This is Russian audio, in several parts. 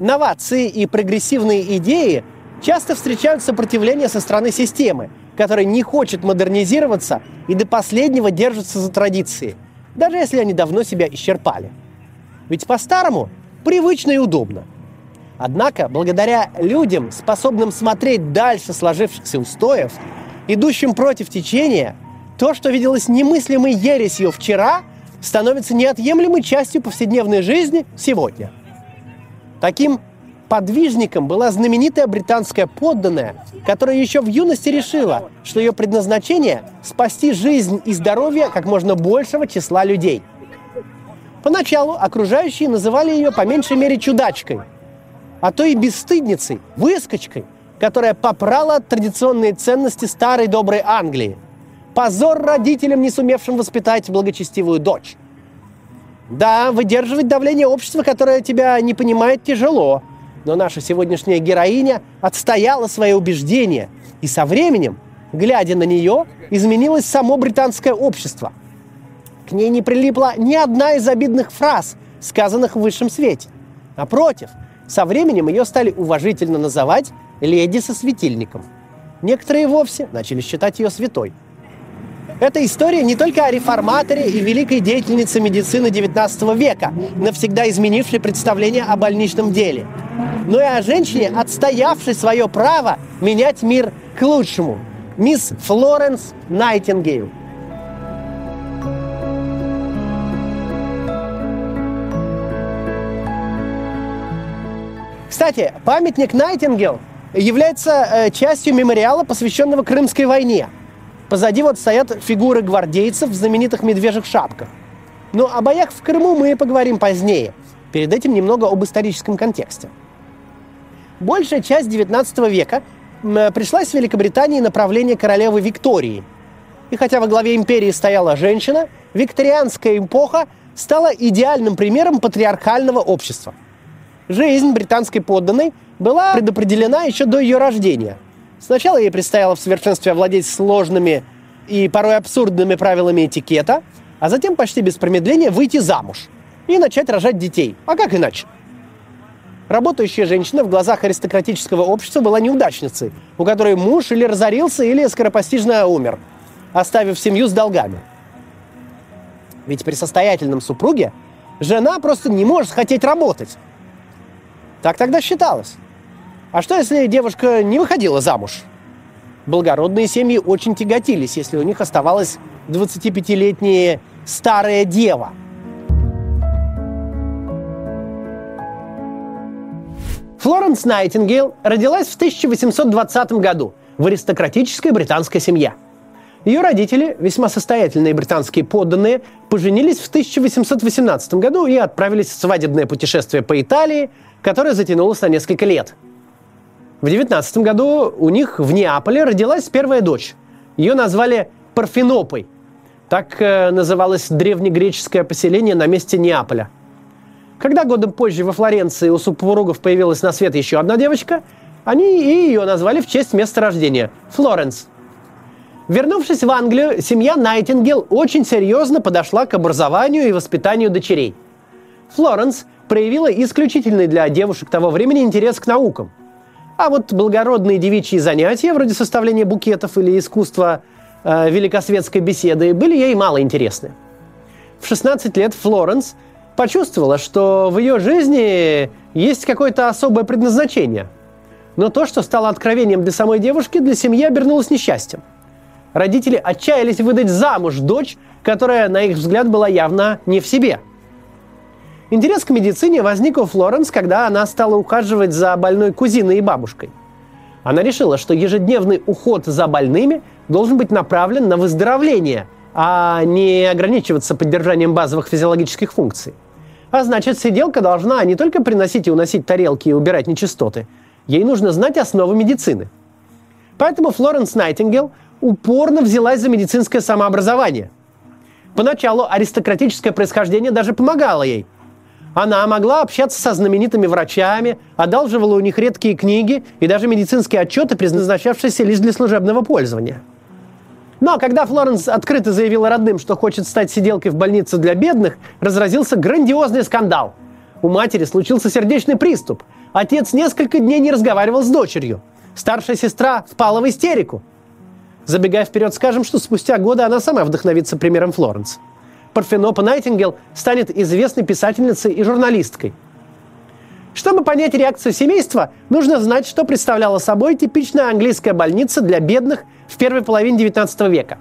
Новации и прогрессивные идеи часто встречают сопротивление со стороны системы, которая не хочет модернизироваться и до последнего держится за традиции, даже если они давно себя исчерпали. Ведь по-старому привычно и удобно. Однако, благодаря людям, способным смотреть дальше сложившихся устоев, идущим против течения, то, что виделось немыслимой ересью вчера, становится неотъемлемой частью повседневной жизни сегодня. Таким подвижником была знаменитая британская подданная, которая еще в юности решила, что ее предназначение – спасти жизнь и здоровье как можно большего числа людей. Поначалу окружающие называли ее по меньшей мере чудачкой, а то и бесстыдницей, выскочкой, которая попрала традиционные ценности старой доброй Англии. Позор родителям, не сумевшим воспитать благочестивую дочь. Да, выдерживать давление общества, которое тебя не понимает, тяжело. Но наша сегодняшняя героиня отстояла свои убеждения. И со временем, глядя на нее, изменилось само британское общество. К ней не прилипла ни одна из обидных фраз, сказанных в высшем свете. Напротив, со временем ее стали уважительно называть «леди со светильником». Некоторые вовсе начали считать ее святой – эта история не только о реформаторе и великой деятельнице медицины XIX века, навсегда изменившей представление о больничном деле, но и о женщине, отстоявшей свое право менять мир к лучшему. Мисс Флоренс Найтингейл. Кстати, памятник Найтингел является э, частью мемориала, посвященного Крымской войне – Позади вот стоят фигуры гвардейцев в знаменитых медвежьих шапках. Но о боях в Крыму мы поговорим позднее. Перед этим немного об историческом контексте. Большая часть XIX века пришлась в Великобритании направление королевы Виктории. И хотя во главе империи стояла женщина, викторианская эпоха стала идеальным примером патриархального общества. Жизнь британской подданной была предопределена еще до ее рождения – Сначала ей предстояло в совершенстве овладеть сложными и порой абсурдными правилами этикета, а затем почти без промедления выйти замуж и начать рожать детей. А как иначе? Работающая женщина в глазах аристократического общества была неудачницей, у которой муж или разорился, или скоропостижно умер, оставив семью с долгами. Ведь при состоятельном супруге жена просто не может хотеть работать. Так тогда считалось. А что, если девушка не выходила замуж? Благородные семьи очень тяготились, если у них оставалась 25-летняя старая дева. Флоренс Найтингейл родилась в 1820 году в аристократической британской семье. Ее родители, весьма состоятельные британские подданные, поженились в 1818 году и отправились в свадебное путешествие по Италии, которое затянулось на несколько лет – в 19 году у них в Неаполе родилась первая дочь. Ее назвали Парфенопой. Так э, называлось древнегреческое поселение на месте Неаполя. Когда годом позже во Флоренции у супругов появилась на свет еще одна девочка, они и ее назвали в честь места рождения – Флоренс. Вернувшись в Англию, семья Найтингел очень серьезно подошла к образованию и воспитанию дочерей. Флоренс проявила исключительный для девушек того времени интерес к наукам – а вот благородные девичьи занятия, вроде составления букетов или искусства э, великосветской беседы, были ей мало интересны. В 16 лет Флоренс почувствовала, что в ее жизни есть какое-то особое предназначение. Но то, что стало откровением для самой девушки, для семьи обернулось несчастьем. Родители отчаялись выдать замуж дочь, которая, на их взгляд, была явно не в себе – Интерес к медицине возник у Флоренс, когда она стала ухаживать за больной кузиной и бабушкой. Она решила, что ежедневный уход за больными должен быть направлен на выздоровление, а не ограничиваться поддержанием базовых физиологических функций. А значит, сиделка должна не только приносить и уносить тарелки и убирать нечистоты, ей нужно знать основы медицины. Поэтому Флоренс Найтингел упорно взялась за медицинское самообразование. Поначалу аристократическое происхождение даже помогало ей – она могла общаться со знаменитыми врачами, одалживала у них редкие книги и даже медицинские отчеты, предназначавшиеся лишь для служебного пользования. Но когда Флоренс открыто заявила родным, что хочет стать сиделкой в больнице для бедных, разразился грандиозный скандал. У матери случился сердечный приступ. Отец несколько дней не разговаривал с дочерью. Старшая сестра впала в истерику. Забегая вперед, скажем, что спустя годы она сама вдохновится примером Флоренс. Парфенопа Найтингел станет известной писательницей и журналисткой. Чтобы понять реакцию семейства, нужно знать, что представляла собой типичная английская больница для бедных в первой половине 19 века.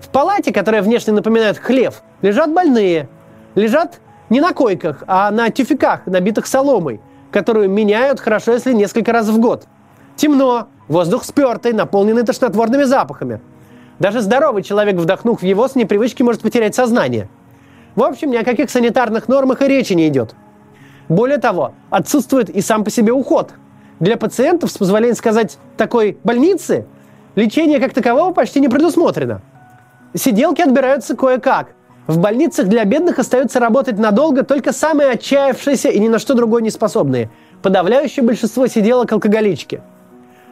В палате, которая внешне напоминает хлев, лежат больные. Лежат не на койках, а на тюфяках, набитых соломой, которую меняют хорошо, если несколько раз в год. Темно, воздух спертый, наполненный тошнотворными запахами – даже здоровый человек, вдохнув в его с непривычки, может потерять сознание. В общем, ни о каких санитарных нормах и речи не идет. Более того, отсутствует и сам по себе уход. Для пациентов, с позволения сказать, такой больницы, лечение как такового почти не предусмотрено. Сиделки отбираются кое-как. В больницах для бедных остаются работать надолго только самые отчаявшиеся и ни на что другое не способные. Подавляющее большинство сиделок алкоголички.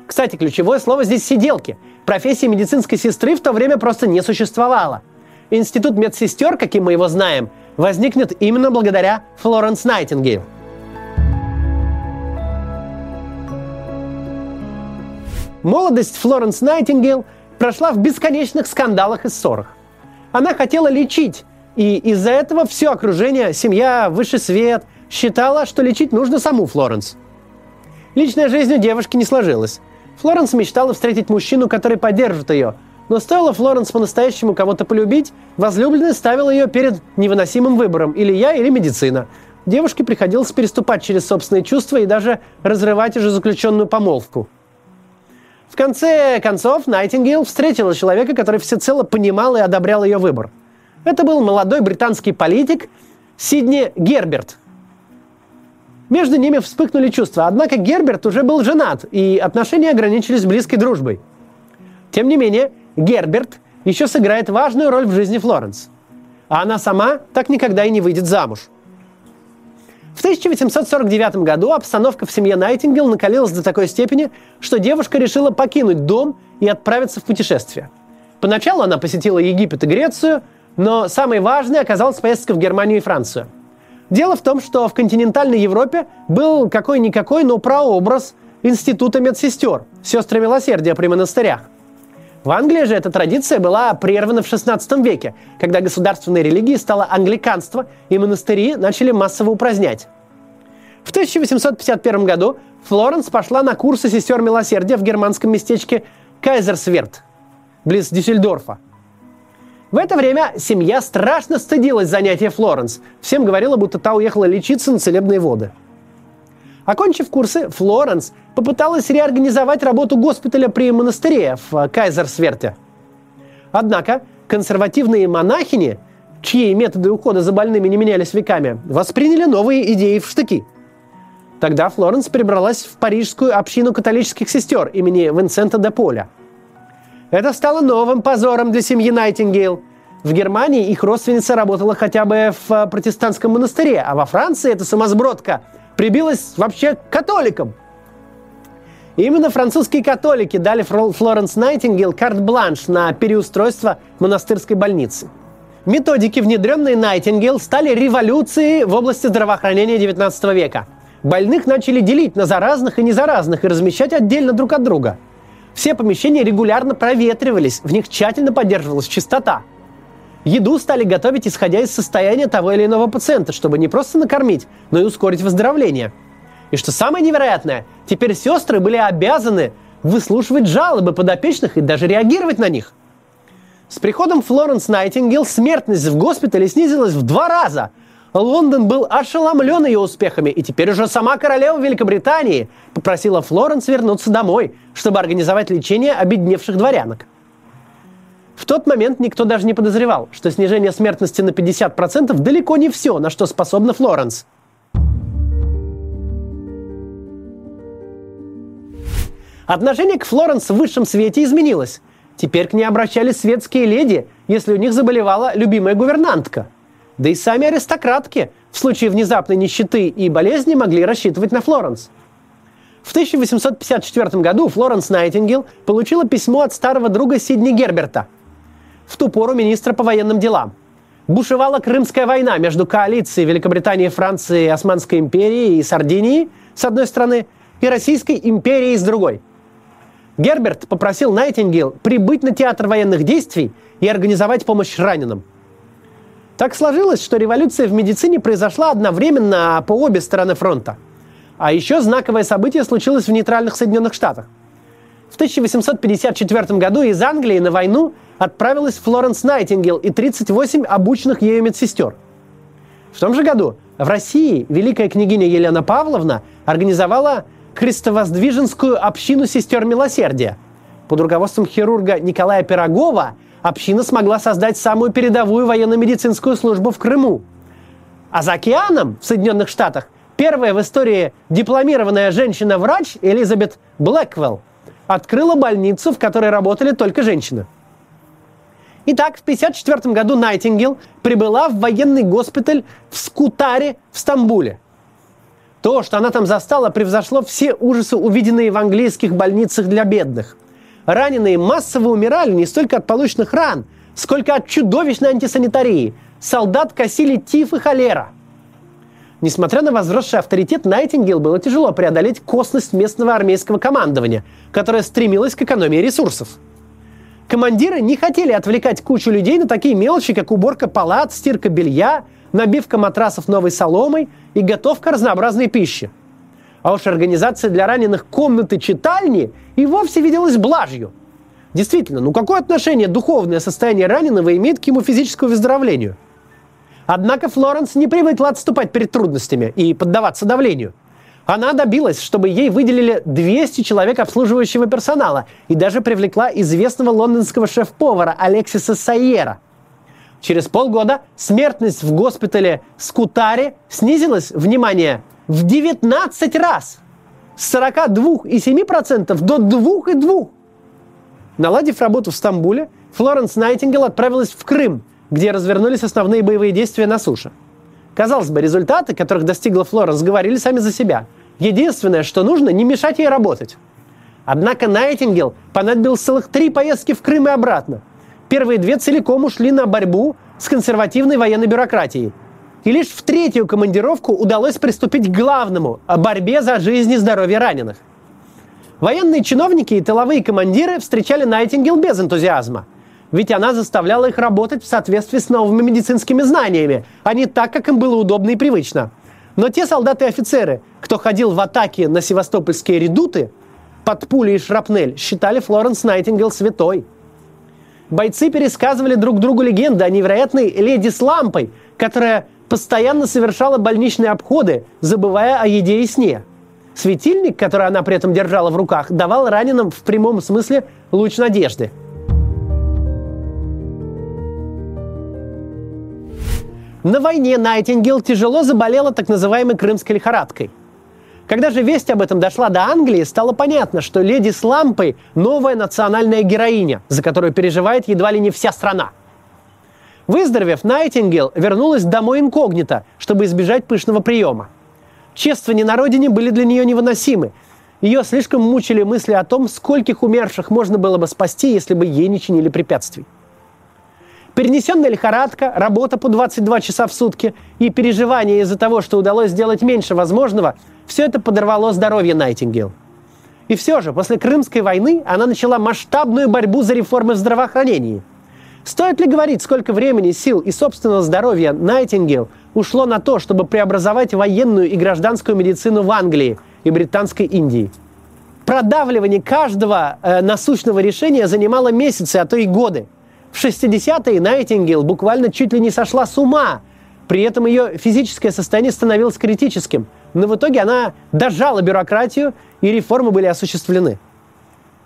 Кстати, ключевое слово здесь «сиделки». Профессии медицинской сестры в то время просто не существовало. Институт медсестер, каким мы его знаем, возникнет именно благодаря Флоренс Найтингейл. Молодость Флоренс Найтингейл прошла в бесконечных скандалах и ссорах. Она хотела лечить, и из-за этого все окружение, семья, высший свет считала, что лечить нужно саму Флоренс. Личная жизнь у девушки не сложилась. Флоренс мечтала встретить мужчину, который поддержит ее. Но стоило Флоренс по-настоящему кого-то полюбить, возлюбленный ставил ее перед невыносимым выбором – или я, или медицина. Девушке приходилось переступать через собственные чувства и даже разрывать уже заключенную помолвку. В конце концов, Найтингейл встретила человека, который всецело понимал и одобрял ее выбор. Это был молодой британский политик Сидни Герберт – между ними вспыхнули чувства, однако Герберт уже был женат, и отношения ограничились близкой дружбой. Тем не менее, Герберт еще сыграет важную роль в жизни Флоренс. А она сама так никогда и не выйдет замуж. В 1849 году обстановка в семье Найтингел накалилась до такой степени, что девушка решила покинуть дом и отправиться в путешествие. Поначалу она посетила Египет и Грецию, но самой важной оказалась поездка в Германию и Францию – Дело в том, что в континентальной Европе был какой-никакой, но прообраз института медсестер, сестры милосердия при монастырях. В Англии же эта традиция была прервана в XVI веке, когда государственной религией стало англиканство, и монастыри начали массово упразднять. В 1851 году Флоренс пошла на курсы сестер милосердия в германском местечке Кайзерсверт, близ Дюссельдорфа. В это время семья страшно стыдилась занятия Флоренс. Всем говорила, будто та уехала лечиться на целебные воды. Окончив курсы, Флоренс попыталась реорганизовать работу госпиталя при монастыре в Кайзерсверте. Однако консервативные монахини, чьи методы ухода за больными не менялись веками, восприняли новые идеи в штыки. Тогда Флоренс перебралась в парижскую общину католических сестер имени Винсента де Поля – это стало новым позором для семьи Найтингейл. В Германии их родственница работала хотя бы в э, протестантском монастыре, а во Франции эта самосбродка прибилась вообще к католикам. именно французские католики дали Флоренс Найтингейл карт-бланш на переустройство монастырской больницы. Методики, внедренные Найтингейл, стали революцией в области здравоохранения XIX века. Больных начали делить на заразных и незаразных и размещать отдельно друг от друга – все помещения регулярно проветривались, в них тщательно поддерживалась чистота. Еду стали готовить, исходя из состояния того или иного пациента, чтобы не просто накормить, но и ускорить выздоровление. И что самое невероятное, теперь сестры были обязаны выслушивать жалобы подопечных и даже реагировать на них. С приходом Флоренс Найтингел смертность в госпитале снизилась в два раза – Лондон был ошеломлен ее успехами, и теперь уже сама королева Великобритании попросила Флоренс вернуться домой, чтобы организовать лечение обедневших дворянок. В тот момент никто даже не подозревал, что снижение смертности на 50% далеко не все, на что способна Флоренс. Отношение к Флоренс в высшем свете изменилось. Теперь к ней обращались светские леди, если у них заболевала любимая гувернантка – да и сами аристократки в случае внезапной нищеты и болезни могли рассчитывать на Флоренс. В 1854 году Флоренс Найтингел получила письмо от старого друга Сидни Герберта, в ту пору министра по военным делам. Бушевала Крымская война между коалицией Великобритании, Франции, Османской империи и Сардинии с одной стороны, и Российской империей с другой. Герберт попросил Найтингейл прибыть на театр военных действий и организовать помощь раненым. Так сложилось, что революция в медицине произошла одновременно по обе стороны фронта. А еще знаковое событие случилось в нейтральных Соединенных Штатах. В 1854 году из Англии на войну отправилась Флоренс Найтингел и 38 обученных ею медсестер. В том же году в России великая княгиня Елена Павловна организовала Христовоздвиженскую общину сестер милосердия. Под руководством хирурга Николая Пирогова община смогла создать самую передовую военно-медицинскую службу в Крыму. А за океаном в Соединенных Штатах первая в истории дипломированная женщина-врач Элизабет Блэквелл открыла больницу, в которой работали только женщины. Итак, в 1954 году Найтингел прибыла в военный госпиталь в Скутаре в Стамбуле. То, что она там застала, превзошло все ужасы, увиденные в английских больницах для бедных. Раненые массово умирали не столько от полученных ран, сколько от чудовищной антисанитарии. Солдат косили тиф и холера – Несмотря на возросший авторитет, Найтингел было тяжело преодолеть косность местного армейского командования, которое стремилось к экономии ресурсов. Командиры не хотели отвлекать кучу людей на такие мелочи, как уборка палат, стирка белья, набивка матрасов новой соломой и готовка разнообразной пищи. А уж организация для раненых комнаты читальни и вовсе виделась блажью. Действительно, ну какое отношение духовное состояние раненого имеет к ему физическому выздоровлению – Однако Флоренс не привыкла отступать перед трудностями и поддаваться давлению. Она добилась, чтобы ей выделили 200 человек обслуживающего персонала и даже привлекла известного лондонского шеф-повара Алексиса Сайера. Через полгода смертность в госпитале Скутаре снизилась, внимание, в 19 раз. С 42,7% до 2,2%. Наладив работу в Стамбуле, Флоренс Найтингел отправилась в Крым – где развернулись основные боевые действия на суше. Казалось бы, результаты, которых достигла Флоренс, говорили сами за себя. Единственное, что нужно, не мешать ей работать. Однако Найтингел понадобилось целых три поездки в Крым и обратно. Первые две целиком ушли на борьбу с консервативной военной бюрократией. И лишь в третью командировку удалось приступить к главному – о борьбе за жизнь и здоровье раненых. Военные чиновники и тыловые командиры встречали Найтингел без энтузиазма – ведь она заставляла их работать в соответствии с новыми медицинскими знаниями, а не так, как им было удобно и привычно. Но те солдаты и офицеры, кто ходил в атаке на севастопольские редуты, под пули и шрапнель, считали Флоренс Найтингел святой. Бойцы пересказывали друг другу легенды о невероятной леди с лампой, которая постоянно совершала больничные обходы, забывая о еде и сне. Светильник, который она при этом держала в руках, давал раненым в прямом смысле луч надежды – На войне Найтингел тяжело заболела так называемой крымской лихорадкой. Когда же весть об этом дошла до Англии, стало понятно, что леди с лампой – новая национальная героиня, за которую переживает едва ли не вся страна. Выздоровев, Найтингел вернулась домой инкогнито, чтобы избежать пышного приема. Чествования на родине были для нее невыносимы. Ее слишком мучили мысли о том, скольких умерших можно было бы спасти, если бы ей не чинили препятствий. Перенесенная лихорадка, работа по 22 часа в сутки и переживания из-за того, что удалось сделать меньше возможного, все это подорвало здоровье Найтингел. И все же, после Крымской войны она начала масштабную борьбу за реформы в здравоохранении. Стоит ли говорить, сколько времени, сил и собственного здоровья Найтингел ушло на то, чтобы преобразовать военную и гражданскую медицину в Англии и Британской Индии? Продавливание каждого э, насущного решения занимало месяцы, а то и годы – в 60-е Найтингел буквально чуть ли не сошла с ума. При этом ее физическое состояние становилось критическим. Но в итоге она дожала бюрократию, и реформы были осуществлены.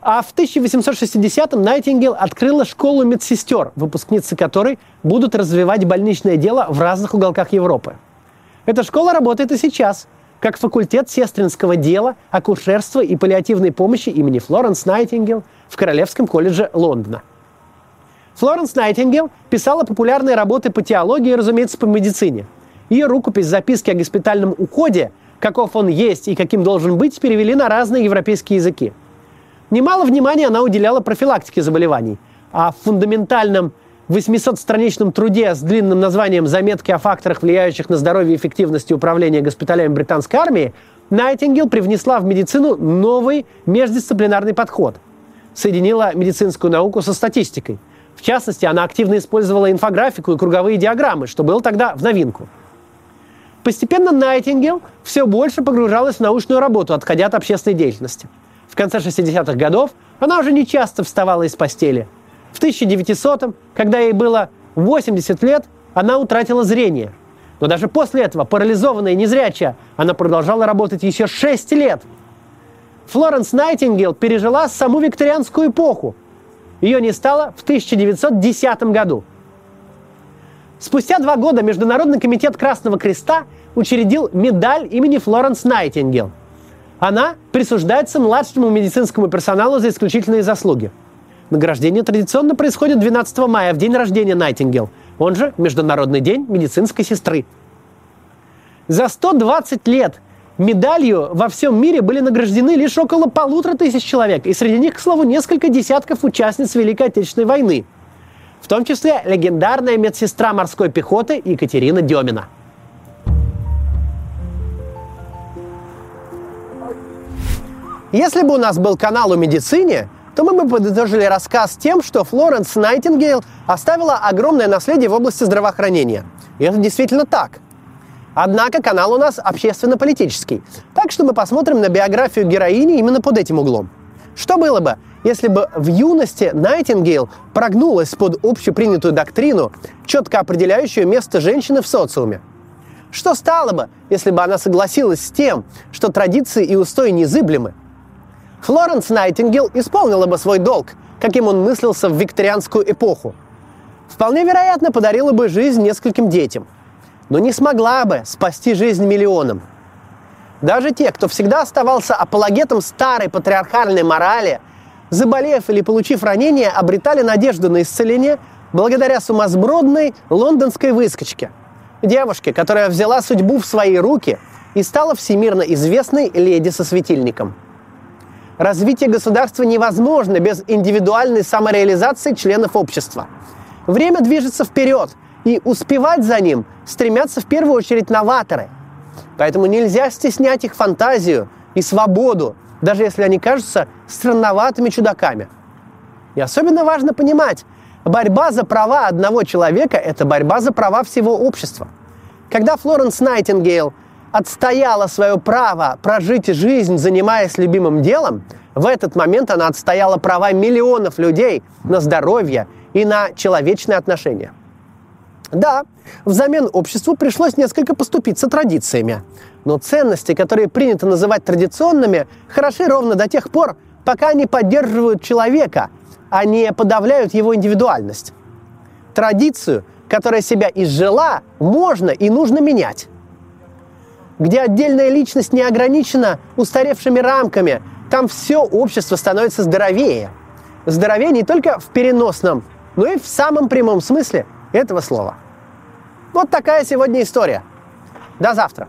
А в 1860-м Найтингел открыла школу медсестер, выпускницы которой будут развивать больничное дело в разных уголках Европы. Эта школа работает и сейчас, как факультет сестринского дела, акушерства и паллиативной помощи имени Флоренс Найтингел в Королевском колледже Лондона – Флоренс Найтингел писала популярные работы по теологии разумеется, по медицине. Ее рукопись «Записки о госпитальном уходе», каков он есть и каким должен быть, перевели на разные европейские языки. Немало внимания она уделяла профилактике заболеваний, а в фундаментальном 800-страничном труде с длинным названием «Заметки о факторах, влияющих на здоровье и эффективность управления госпиталями британской армии» Найтингел привнесла в медицину новый междисциплинарный подход. Соединила медицинскую науку со статистикой. В частности, она активно использовала инфографику и круговые диаграммы, что было тогда в новинку. Постепенно Найтингел все больше погружалась в научную работу, отходя от общественной деятельности. В конце 60-х годов она уже не часто вставала из постели. В 1900-м, когда ей было 80 лет, она утратила зрение – но даже после этого, парализованная и незрячая, она продолжала работать еще 6 лет. Флоренс Найтингел пережила саму викторианскую эпоху. Ее не стало в 1910 году. Спустя два года Международный комитет Красного Креста учредил медаль имени Флоренс Найтингел. Она присуждается младшему медицинскому персоналу за исключительные заслуги. Награждение традиционно происходит 12 мая, в день рождения Найтингел – он же Международный день медицинской сестры. За 120 лет медалью во всем мире были награждены лишь около полутора тысяч человек, и среди них, к слову, несколько десятков участниц Великой Отечественной войны, в том числе легендарная медсестра морской пехоты Екатерина Демина. Если бы у нас был канал о медицине, то мы бы подытожили рассказ тем, что Флоренс Найтингейл оставила огромное наследие в области здравоохранения. И это действительно так. Однако канал у нас общественно-политический. Так что мы посмотрим на биографию героини именно под этим углом. Что было бы, если бы в юности Найтингейл прогнулась под общепринятую доктрину, четко определяющую место женщины в социуме? Что стало бы, если бы она согласилась с тем, что традиции и устои незыблемы, Флоренс Найтингел исполнила бы свой долг, каким он мыслился в викторианскую эпоху. Вполне вероятно, подарила бы жизнь нескольким детям, но не смогла бы спасти жизнь миллионам. Даже те, кто всегда оставался апологетом старой патриархальной морали, заболев или получив ранение, обретали надежду на исцеление благодаря сумасбродной лондонской выскочке. Девушке, которая взяла судьбу в свои руки и стала всемирно известной леди со светильником – Развитие государства невозможно без индивидуальной самореализации членов общества. Время движется вперед, и успевать за ним стремятся в первую очередь новаторы. Поэтому нельзя стеснять их фантазию и свободу, даже если они кажутся странноватыми чудаками. И особенно важно понимать, борьба за права одного человека – это борьба за права всего общества. Когда Флоренс Найтингейл отстояла свое право прожить жизнь, занимаясь любимым делом, в этот момент она отстояла права миллионов людей на здоровье и на человечные отношения. Да, взамен обществу пришлось несколько поступиться традициями. Но ценности, которые принято называть традиционными, хороши ровно до тех пор, пока они поддерживают человека, а не подавляют его индивидуальность. Традицию, которая себя изжила, можно и нужно менять где отдельная личность не ограничена устаревшими рамками, там все общество становится здоровее. Здоровее не только в переносном, но и в самом прямом смысле этого слова. Вот такая сегодня история. До завтра.